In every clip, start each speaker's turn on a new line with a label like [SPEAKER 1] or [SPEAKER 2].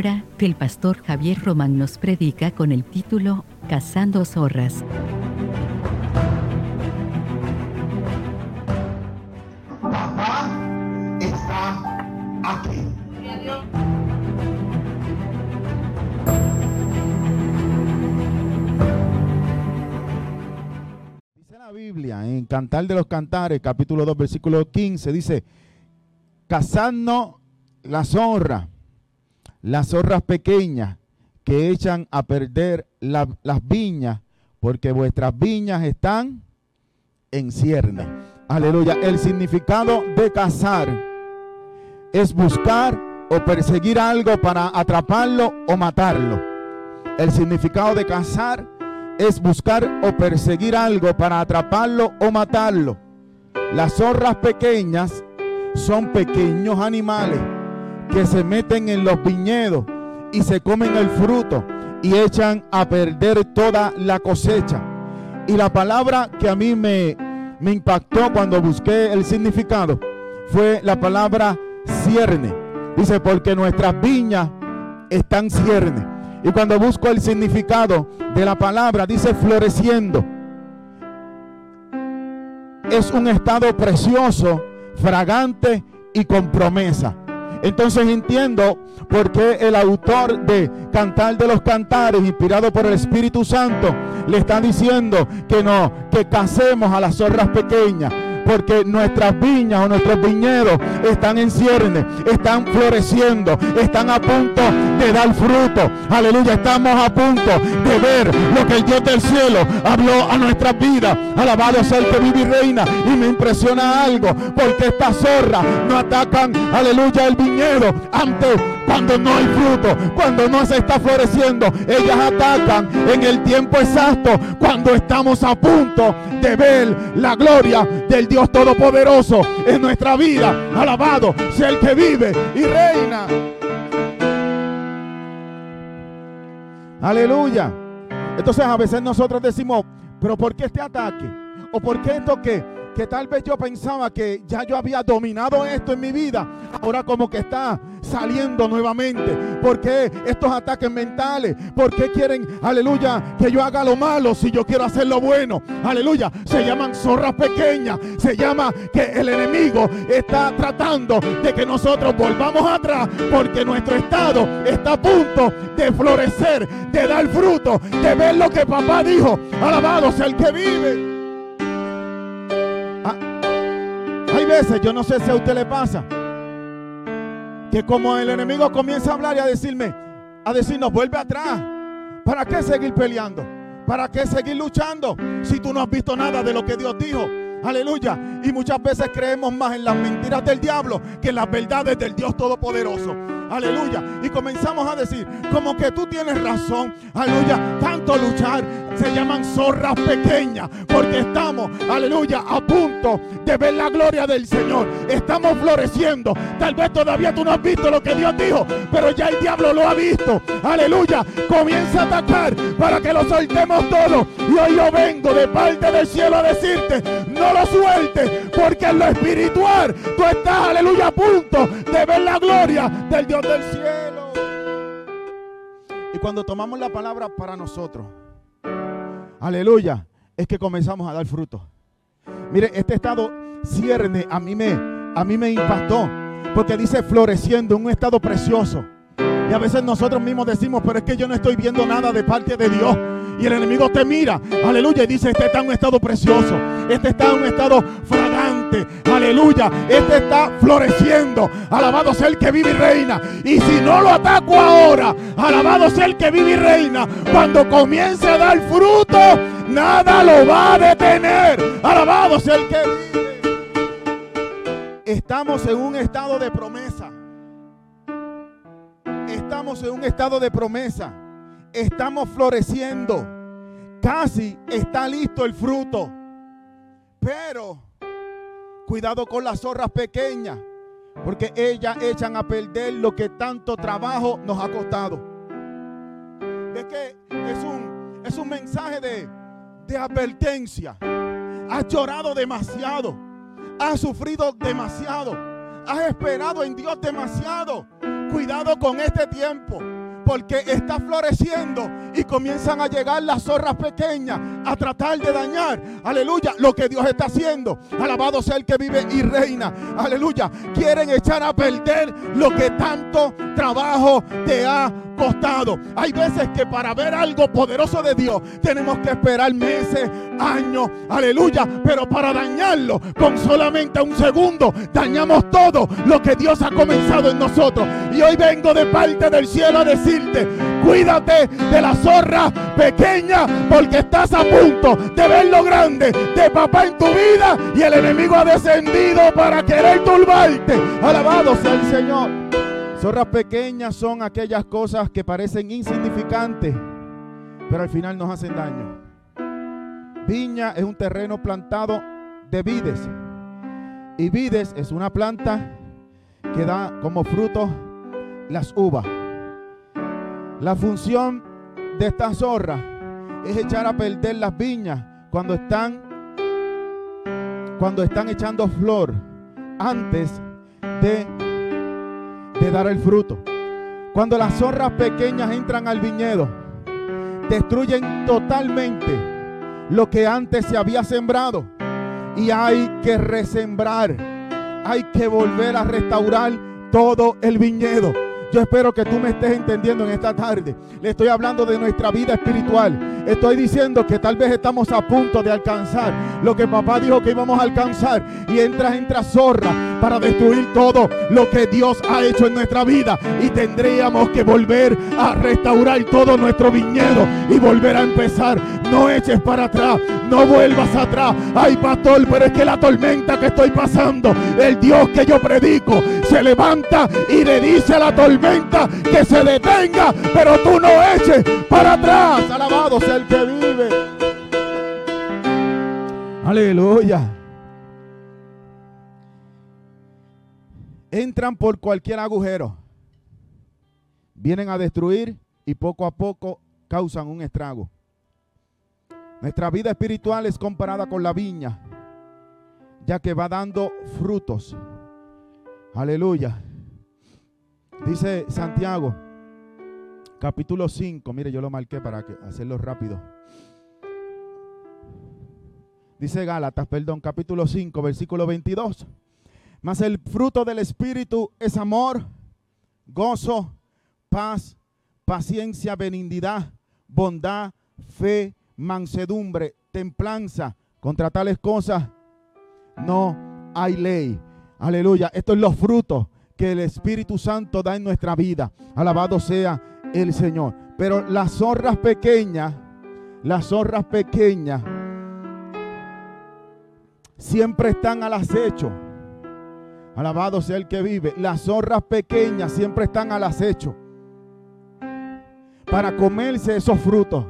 [SPEAKER 1] que el pastor Javier Román nos predica con el título Cazando zorras.
[SPEAKER 2] Papá está aquí.
[SPEAKER 3] Dice la Biblia en Cantar de los Cantares, capítulo 2, versículo 15, dice, cazadnos la zorra, las zorras pequeñas que echan a perder la- las viñas, porque vuestras viñas están en cierne. Aleluya. El significado de cazar es buscar o perseguir algo para atraparlo o matarlo. El significado de cazar es buscar o perseguir algo para atraparlo o matarlo. Las zorras pequeñas son pequeños animales que se meten en los viñedos y se comen el fruto y echan a perder toda la cosecha. Y la palabra que a mí me, impactó cuando busqué el significado fue la palabra cierne. Dice, porque nuestras viñas están cierne. Y cuando busco el significado de la palabra, dice floreciendo. Es un estado precioso, fragante y con promesa. Entonces entiendo por qué el autor de Cantar de los Cantares, inspirado por el Espíritu Santo, le está diciendo que no, que casemos a las zorras pequeñas. Porque nuestras viñas o nuestros viñedos están en cierne, están floreciendo, están a punto de dar fruto. Aleluya, estamos a punto de ver lo que el Dios del cielo habló a nuestras vidas. Alabado sea el que vive y reina. Y me impresiona algo, porque estas zorras no atacan, aleluya, el viñedo antes cuando no hay fruto, cuando no se está floreciendo. Ellas atacan en el tiempo exacto, cuando estamos a punto de ver la gloria del Dios Todopoderoso en nuestra vida. Alabado sea el que vive y reina. Aleluya. Entonces a veces nosotros decimos, pero ¿por qué este ataque? ¿O por qué esto que, que tal vez yo pensaba que ya yo había dominado esto en mi vida? Ahora como que está saliendo nuevamente. ¿Por qué estos ataques mentales? ¿Por qué quieren, aleluya, que yo haga lo malo si yo quiero hacer lo bueno? Aleluya. Se llaman zorras pequeñas. Se llama que el enemigo está tratando de que nosotros volvamos atrás porque nuestro estado está a punto de florecer, de dar fruto, de ver lo que papá dijo. Alabado sea el que vive. Ah, hay veces, yo no sé si a usted le pasa, que como el enemigo comienza a hablar y a decirme, a decirnos, vuelve atrás. ¿Para qué seguir peleando? ¿Para qué seguir luchando si tú no has visto nada de lo que Dios dijo? Aleluya. Y muchas veces creemos más en las mentiras del diablo que en las verdades del Dios Todopoderoso. Aleluya. Y comenzamos a decir, como que tú tienes razón. Aleluya. Tanto luchar se llaman zorras pequeñas. Porque estamos, aleluya, a punto de ver la gloria del Señor. Estamos floreciendo. Tal vez todavía tú no has visto lo que Dios dijo. Pero ya el diablo lo ha visto. Aleluya. Comienza a atacar para que lo soltemos todo. Y hoy yo vengo de parte del cielo a decirte, no lo sueltes. Porque en lo espiritual tú estás, aleluya, a punto de ver la gloria del Dios del cielo. Y cuando tomamos la palabra para nosotros, aleluya, es que comenzamos a dar fruto. Mire, este estado cierne a mí me, a mí me impactó. Porque dice floreciendo, un estado precioso. Y a veces nosotros mismos decimos, pero es que yo no estoy viendo nada de parte de Dios. Y el enemigo te mira, aleluya, y dice, este está en un estado precioso, este está en un estado fragante, aleluya, este está floreciendo, alabado sea el que vive y reina. Y si no lo ataco ahora, alabado sea el que vive y reina, cuando comience a dar fruto, nada lo va a detener, alabado sea el que vive. Estamos en un estado de promesa. Estamos en un estado de promesa. Estamos floreciendo. Casi está listo el fruto. Pero cuidado con las zorras pequeñas. Porque ellas echan a perder lo que tanto trabajo nos ha costado. Es que es un, es un mensaje de, de advertencia. Has llorado demasiado. Has sufrido demasiado. Has esperado en Dios demasiado. Cuidado con este tiempo porque está floreciendo y comienzan a llegar las zorras pequeñas a tratar de dañar, aleluya, lo que Dios está haciendo. Alabado sea el que vive y reina, aleluya. Quieren echar a perder lo que tanto trabajo te ha costado. Hay veces que para ver algo poderoso de Dios tenemos que esperar meses, años, aleluya. Pero para dañarlo con solamente un segundo, dañamos todo lo que Dios ha comenzado en nosotros. Y hoy vengo de parte del cielo a decirte, cuídate de la zorra pequeña porque estás a punto de ver lo grande de papá en tu vida y el enemigo ha descendido para querer turbarte. Alabado sea el Señor. Zorras pequeñas son aquellas cosas que parecen insignificantes, pero al final nos hacen daño. Viña es un terreno plantado de vides. Y vides es una planta que da como fruto las uvas. La función de esta zorra es echar a perder las viñas cuando están cuando están echando flor antes de de dar el fruto. Cuando las zorras pequeñas entran al viñedo, destruyen totalmente lo que antes se había sembrado. Y hay que resembrar. Hay que volver a restaurar todo el viñedo. Yo espero que tú me estés entendiendo en esta tarde. Le estoy hablando de nuestra vida espiritual. Estoy diciendo que tal vez estamos a punto de alcanzar lo que papá dijo que íbamos a alcanzar. Y entra, entra zorra para destruir todo lo que Dios ha hecho en nuestra vida. Y tendríamos que volver a restaurar todo nuestro viñedo y volver a empezar. No eches para atrás, no vuelvas atrás. Ay, pastor, pero es que la tormenta que estoy pasando, el Dios que yo predico, se levanta y le dice a la tormenta que se detenga, pero tú no eches para atrás. Alabado sea el que vive. Aleluya. Entran por cualquier agujero. Vienen a destruir y poco a poco causan un estrago. Nuestra vida espiritual es comparada con la viña, ya que va dando frutos. Aleluya. Dice Santiago, capítulo 5. Mire, yo lo marqué para hacerlo rápido. Dice Gálatas, perdón, capítulo 5, versículo 22. Mas el fruto del Espíritu es amor, gozo, paz, paciencia, benignidad, bondad, fe, mansedumbre, templanza. Contra tales cosas no hay ley. Aleluya. Estos son los frutos que el Espíritu Santo da en nuestra vida. Alabado sea el Señor. Pero las zorras pequeñas, las zorras pequeñas, siempre están al acecho. Alabado sea el que vive. Las zorras pequeñas siempre están al acecho para comerse esos frutos.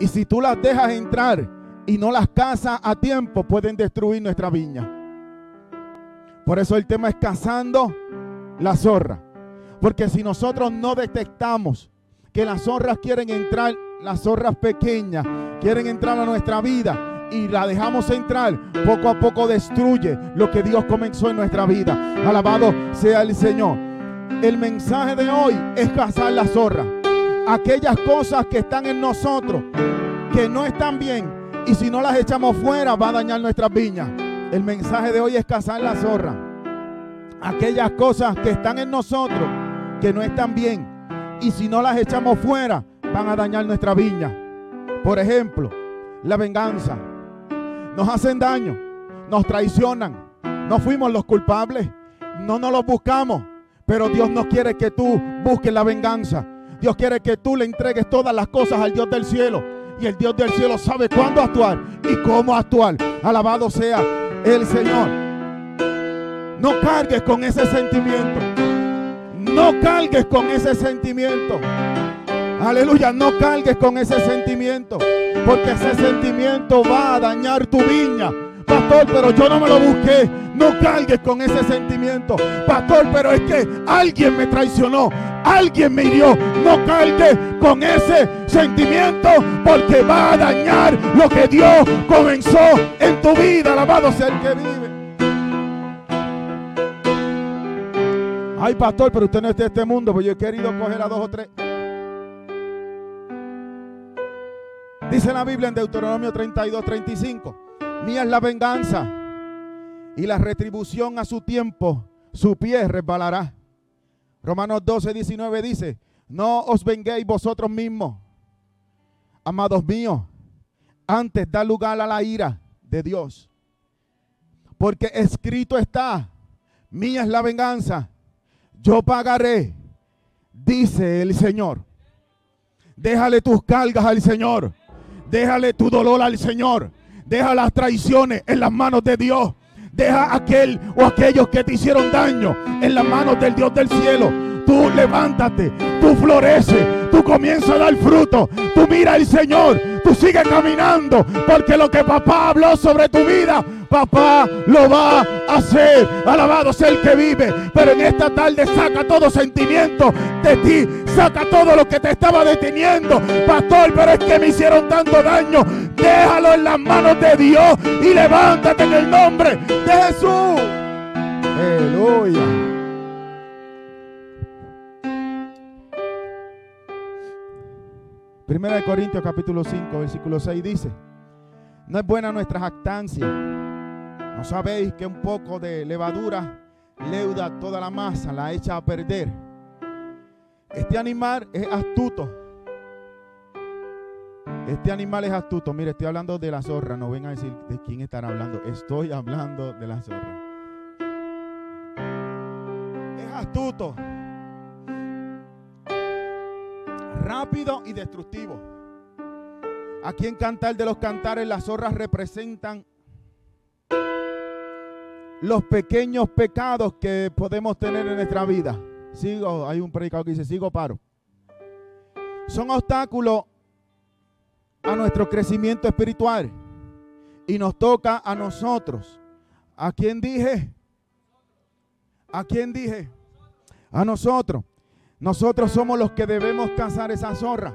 [SPEAKER 3] Y si tú las dejas entrar y no las cazas a tiempo, pueden destruir nuestra viña. Por eso el tema es cazando la zorra. Porque si nosotros no detectamos que las zorras quieren entrar, las zorras pequeñas quieren entrar a nuestra vida y la dejamos entrar, poco a poco destruye lo que Dios comenzó en nuestra vida. Alabado sea el Señor. El mensaje de hoy es cazar la zorra. Aquellas cosas que están en nosotros, que no están bien, y si no las echamos fuera, va a dañar nuestras viñas. El mensaje de hoy es cazar la zorra. Aquellas cosas que están en nosotros, que no están bien, y si no las echamos fuera, van a dañar nuestra viña. Por ejemplo, la venganza. Nos hacen daño, nos traicionan. No fuimos los culpables, no nos los buscamos. Pero Dios no quiere que tú busques la venganza. Dios quiere que tú le entregues todas las cosas al Dios del cielo. Y el Dios del cielo sabe cuándo actuar y cómo actuar. Alabado sea el Señor. No cargues con ese sentimiento. No cargues con ese sentimiento. Aleluya, no cargues con ese sentimiento. Porque ese sentimiento va a dañar tu viña. Pastor, pero yo no me lo busqué. No cargues con ese sentimiento. Pastor, pero es que alguien me traicionó. Alguien me hirió. No cargues con ese sentimiento porque va a dañar lo que Dios comenzó en tu vida. Alabado sea el que vive. Ay, pastor, pero usted no es de este mundo, pues yo he querido coger a dos o tres. Dice la Biblia en Deuteronomio 32, 35. Mía es la venganza y la retribución a su tiempo, su pie resbalará. Romanos 12, 19 dice, no os venguéis vosotros mismos, amados míos, antes da lugar a la ira de Dios. Porque escrito está, mía es la venganza, yo pagaré, dice el Señor. Déjale tus cargas al Señor. Déjale tu dolor al Señor. Deja las traiciones en las manos de Dios. Deja aquel o aquellos que te hicieron daño en las manos del Dios del cielo. Tú levántate, tú floreces, tú comienzas a dar fruto. Tú mira al Señor, tú sigues caminando, porque lo que papá habló sobre tu vida papá lo va a hacer. Alabado sea el que vive. Pero en esta tarde saca todo sentimiento de ti. Saca todo lo que te estaba deteniendo. Pastor, pero es que me hicieron tanto daño. Déjalo en las manos de Dios y levántate en el nombre de Jesús. Aleluya. Primera de Corintios capítulo 5, versículo 6 dice, no es buena nuestra jactancia ¿No sabéis que un poco de levadura leuda toda la masa, la echa a perder? Este animal es astuto. Este animal es astuto. Mire, estoy hablando de la zorra. No vengan a decir de quién están hablando. Estoy hablando de la zorra. Es astuto. Rápido y destructivo. Aquí en Cantar de los Cantares las zorras representan los pequeños pecados que podemos tener en nuestra vida. Sigo, hay un predicador que dice, sigo paro. Son obstáculos a nuestro crecimiento espiritual. Y nos toca a nosotros. ¿A quién dije? ¿A quién dije? A nosotros. Nosotros somos los que debemos cazar esa zorra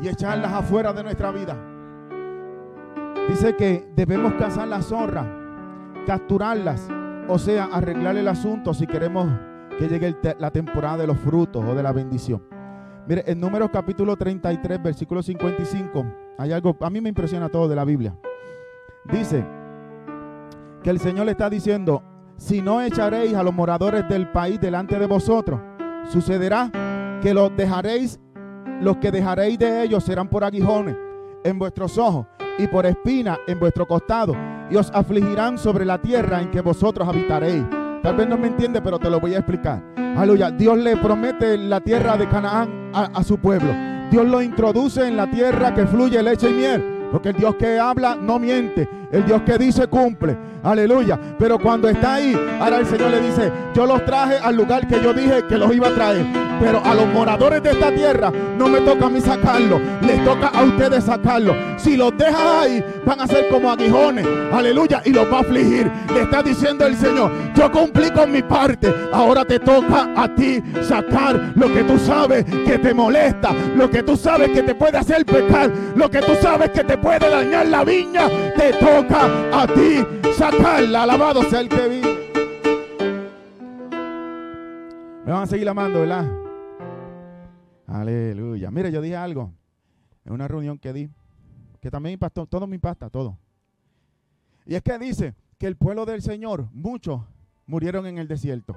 [SPEAKER 3] y echarlas afuera de nuestra vida. Dice que debemos cazar la zorra capturarlas, o sea, arreglar el asunto si queremos que llegue la temporada de los frutos o de la bendición. Mire, en Números capítulo 33, versículo 55, hay algo, a mí me impresiona todo de la Biblia. Dice que el Señor le está diciendo, si no echaréis a los moradores del país delante de vosotros, sucederá que los dejaréis, los que dejaréis de ellos serán por aguijones en vuestros ojos y por espina en vuestro costado y os afligirán sobre la tierra en que vosotros habitaréis. Tal vez no me entiende, pero te lo voy a explicar. Aleluya. Dios le promete la tierra de Canaán a, a su pueblo. Dios lo introduce en la tierra que fluye leche y miel. Porque el Dios que habla no miente. El Dios que dice cumple. Aleluya. Pero cuando está ahí, ahora el Señor le dice, yo los traje al lugar que yo dije que los iba a traer. Pero a los moradores de esta tierra no me toca a mí sacarlo. Les toca a ustedes sacarlo. Si los dejas ahí, van a ser como aguijones. Aleluya. Y los va a afligir. Le está diciendo el Señor, yo cumplí con mi parte. Ahora te toca a ti sacar lo que tú sabes que te molesta. Lo que tú sabes que te puede hacer pecar. Lo que tú sabes que te puede dañar la viña. Te toca a ti sacarla. Alabado sea el que vive. Me van a seguir amando, ¿verdad? Aleluya. Mire, yo dije algo en una reunión que di, que también impactó, todo me impacta, todo. Y es que dice que el pueblo del Señor, muchos murieron en el desierto.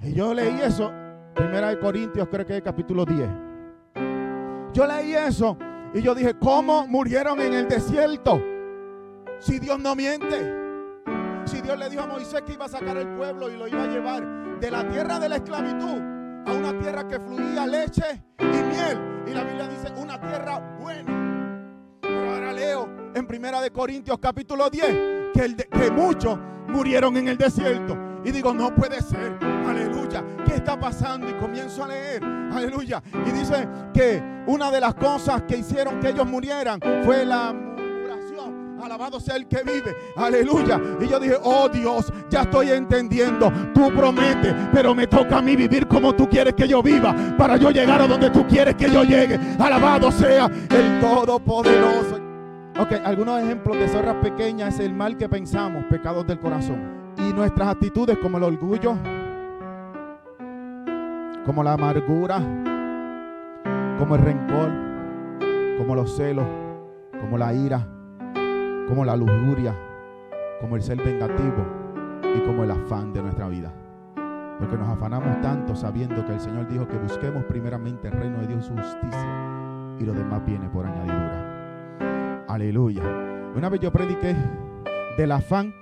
[SPEAKER 3] Y yo leí eso, primera de Corintios, creo que es capítulo 10. Yo leí eso y yo dije, ¿cómo murieron en el desierto? Si Dios no miente. Si Dios le dijo a Moisés que iba a sacar el pueblo y lo iba a llevar de la tierra de la esclavitud a una tierra que fluía leche y miel. Y la Biblia dice una tierra buena. Pero ahora leo en Primera de Corintios capítulo 10 que, muchos murieron en el desierto. Y digo, no puede ser. Aleluya. ¿Qué está pasando? Y comienzo a leer. Aleluya. Y dice que una de las cosas que hicieron que ellos murieran fue la Alabado sea el que vive. Aleluya. Y yo dije, oh Dios, ya estoy entendiendo. Tú prometes, pero me toca a mí vivir como tú quieres que yo viva. Para yo llegar a donde tú quieres que yo llegue. Alabado sea el Todopoderoso. Ok, algunos ejemplos de zorras pequeñas es el mal que pensamos, pecados del corazón. Y nuestras actitudes como el orgullo, como la amargura, como el rencor, como los celos, como la ira, como la lujuria, como el ser vengativo y como el afán de nuestra vida. Porque nos afanamos tanto sabiendo que el Señor dijo que busquemos primeramente el reino de Dios y su justicia y lo demás viene por añadidura. Aleluya. Una vez yo prediqué del afán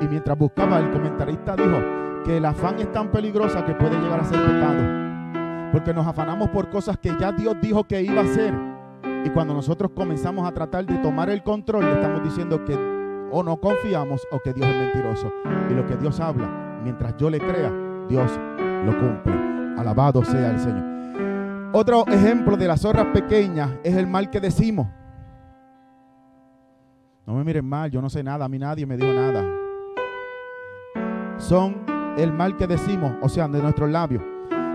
[SPEAKER 3] y mientras buscaba el comentarista dijo que el afán es tan peligrosa que puede llegar a ser pecado. Porque nos afanamos por cosas que ya Dios dijo que iba a hacer. Y cuando nosotros comenzamos a tratar de tomar el control, le estamos diciendo que o no confiamos o que Dios es mentiroso. Y lo que Dios habla, mientras yo le crea, Dios lo cumple. Alabado sea el Señor. Otro ejemplo de las zorras pequeñas es el mal que decimos. No me miren mal, yo no sé nada, a mí nadie me dijo nada. Son el mal que decimos, o sea, de nuestros labios.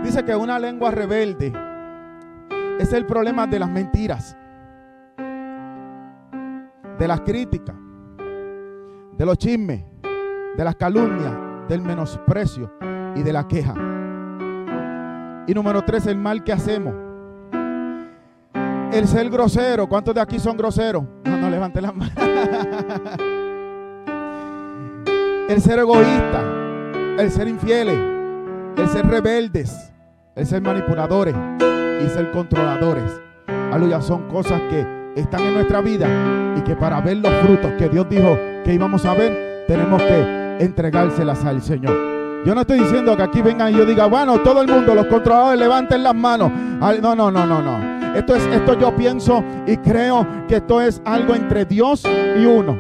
[SPEAKER 3] Dice que una lengua rebelde es el problema de las mentiras, de las críticas, de los chismes, de las calumnias, del menosprecio y de la queja. Y número tres, el mal que hacemos. El ser grosero. ¿Cuántos de aquí son groseros? No, no levante las manos. el ser egoísta. El ser infieles. El ser rebeldes. El ser manipuladores. Y ser controladores. Aleluya. Son cosas que están en nuestra vida. Y que para ver los frutos que Dios dijo que íbamos a ver, tenemos que entregárselas al Señor. Yo no estoy diciendo que aquí vengan y yo diga, bueno, todo el mundo, los controladores levanten las manos. No, no, no, no, no. Esto es, esto yo pienso y creo que esto es algo entre Dios y uno.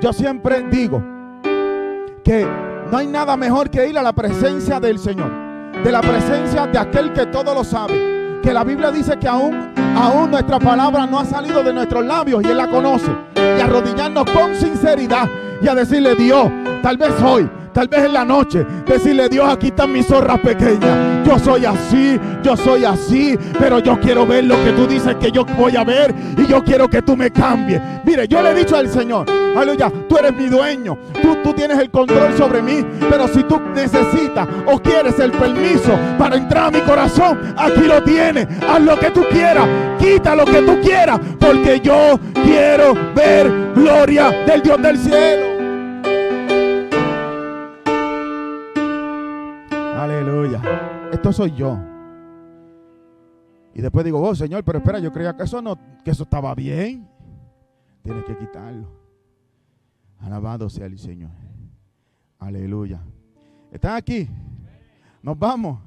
[SPEAKER 3] Yo siempre digo que no hay nada mejor que ir a la presencia del Señor, de la presencia de aquel que todo lo sabe. Que la Biblia dice que aún, aún nuestra palabra no ha salido de nuestros labios y Él la conoce. Y arrodillarnos con sinceridad y a decirle, Dios, tal vez hoy tal vez en la noche, decirle, Dios, aquí están mis zorras pequeñas. Yo soy así, yo soy así, pero yo quiero ver lo que tú dices que yo voy a ver y yo quiero que tú me cambies. Mire, yo le he dicho al Señor, aleluya, tú eres mi dueño, tú, tú tienes el control sobre mí, pero si tú necesitas o quieres el permiso para entrar a mi corazón, aquí lo tienes. Haz lo que tú quieras, quita lo que tú quieras, porque yo quiero ver gloria del Dios del cielo. Esto soy yo. Y después digo, oh Señor, pero espera, yo creía que eso no, que eso estaba bien. Tienes que quitarlo. Alabado sea el Señor. Aleluya. ¿Están aquí? Nos vamos.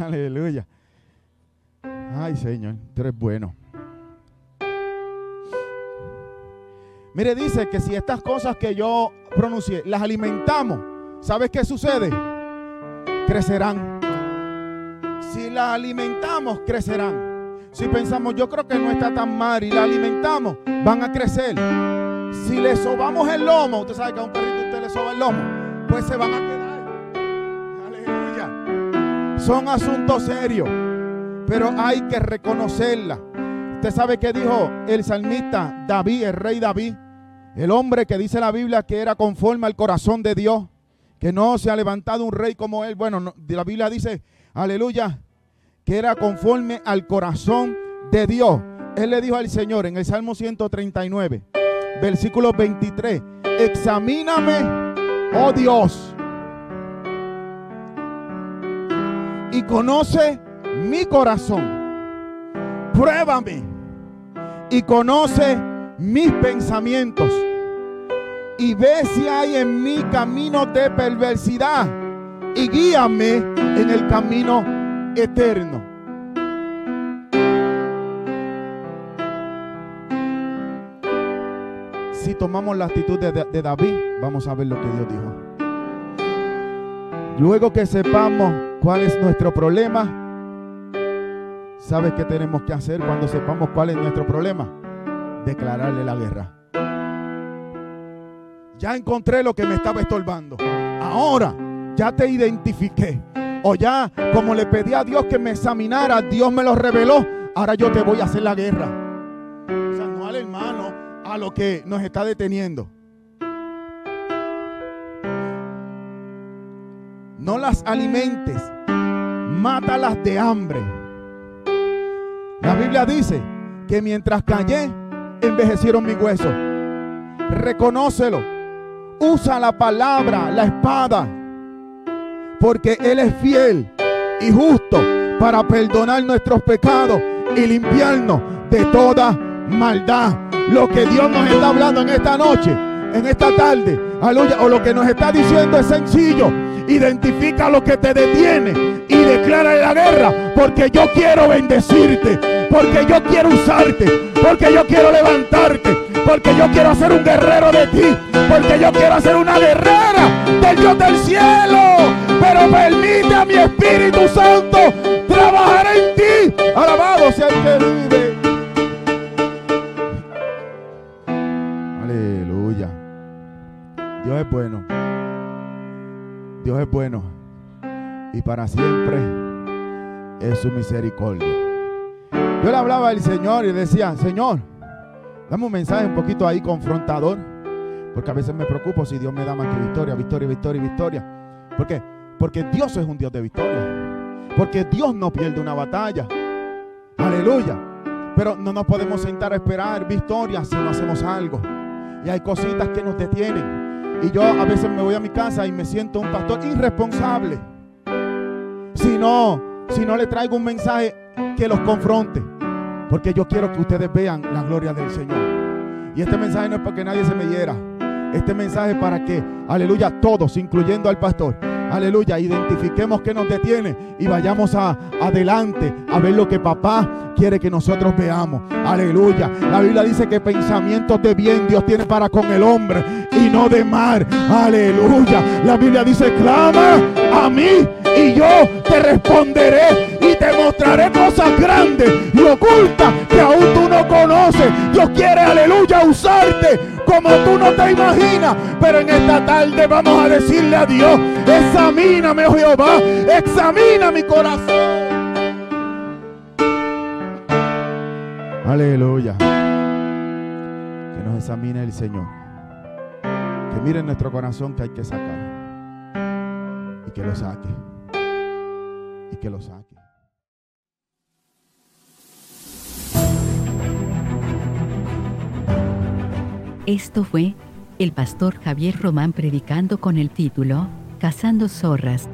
[SPEAKER 3] Aleluya. Ay, Señor, tú eres bueno. Mire, dice que si estas cosas que yo pronuncié las alimentamos, ¿sabes qué sucede? crecerán. Si la alimentamos, crecerán. Si pensamos, yo creo que no está tan mal y la alimentamos, van a crecer. Si le sobamos el lomo, usted sabe que a un perrito usted le soba el lomo, pues se van a quedar. Aleluya. Son asuntos serios, pero hay que reconocerla. Usted sabe que dijo el salmista David, el rey David, el hombre que dice la Biblia que era conforme al corazón de Dios que no se ha levantado un rey como él. Bueno, la Biblia dice, aleluya, que era conforme al corazón de Dios. Él le dijo al Señor en el Salmo 139, versículo 23, examíname, oh Dios, y conoce mi corazón. Pruébame y conoce mis pensamientos y ve si hay en mí camino de perversidad y guíame en el camino eterno. Si tomamos la actitud de, de, David, vamos a ver lo que Dios dijo. Luego que sepamos cuál es nuestro problema, ¿sabes qué tenemos que hacer cuando sepamos cuál es nuestro problema? Declararle la guerra. Ya encontré lo que me estaba estorbando. Ahora ya te identifiqué. O ya, como le pedí a Dios que me examinara, Dios me lo reveló. Ahora yo te voy a hacer la guerra. O sea, no al hermano, a lo que nos está deteniendo. No las alimentes, mátalas de hambre. La Biblia dice que mientras callé, envejecieron mis huesos. Reconócelo. Usa la palabra, la espada. Porque Él es fiel y justo para perdonar nuestros pecados y limpiarnos de toda maldad. Lo que Dios nos está hablando en esta noche, en esta tarde, aleluya, o lo que nos está diciendo es sencillo. Identifica lo que te detiene y declara la guerra, porque yo quiero bendecirte, porque yo quiero usarte, porque yo quiero levantarte, porque yo quiero ser un guerrero de ti, porque yo quiero ser una guerrera del Dios del cielo. Pero permite a mi Espíritu Santo trabajar en ti. Alabado sea el que vive. Aleluya. Dios es bueno. Dios es bueno. Y para siempre es su misericordia. Yo le hablaba al Señor y decía, Señor, dame un mensaje un poquito ahí confrontador. Porque a veces me preocupo si Dios me da más que victoria, victoria, victoria, victoria. ¿Por qué? Porque Dios es un Dios de victoria. Porque Dios no pierde una batalla. Aleluya. Pero no nos podemos sentar a esperar victoria si no hacemos algo. Y hay cositas que nos detienen. Y yo a veces me voy a mi casa y me siento un pastor irresponsable. Si no, si no le traigo un mensaje que los confronte. Porque yo quiero que ustedes vean la gloria del Señor. Y este mensaje no es para que nadie se me hiera. Este mensaje es para que, aleluya, todos, incluyendo al pastor, aleluya, identifiquemos que nos detiene y vayamos a, adelante a ver lo que papá quiere que nosotros veamos. Aleluya. La Biblia dice que pensamientos de bien Dios tiene para con el hombre y no de mal. Aleluya. La Biblia dice, clama a mí y yo te responderé y te mostraré cosas grandes y ocultas que aún tú no conoces. Dios quiere, aleluya, usarte como tú no te imaginas. Pero en esta tarde vamos a decirle a Dios, examíname, oh Jehová, examina mi corazón. Aleluya. Que nos examine el Señor. Que mire en nuestro corazón que hay que sacar. Y que lo saque. Y que lo saque.
[SPEAKER 1] Esto fue el pastor Javier Román predicando con el título Cazando zorras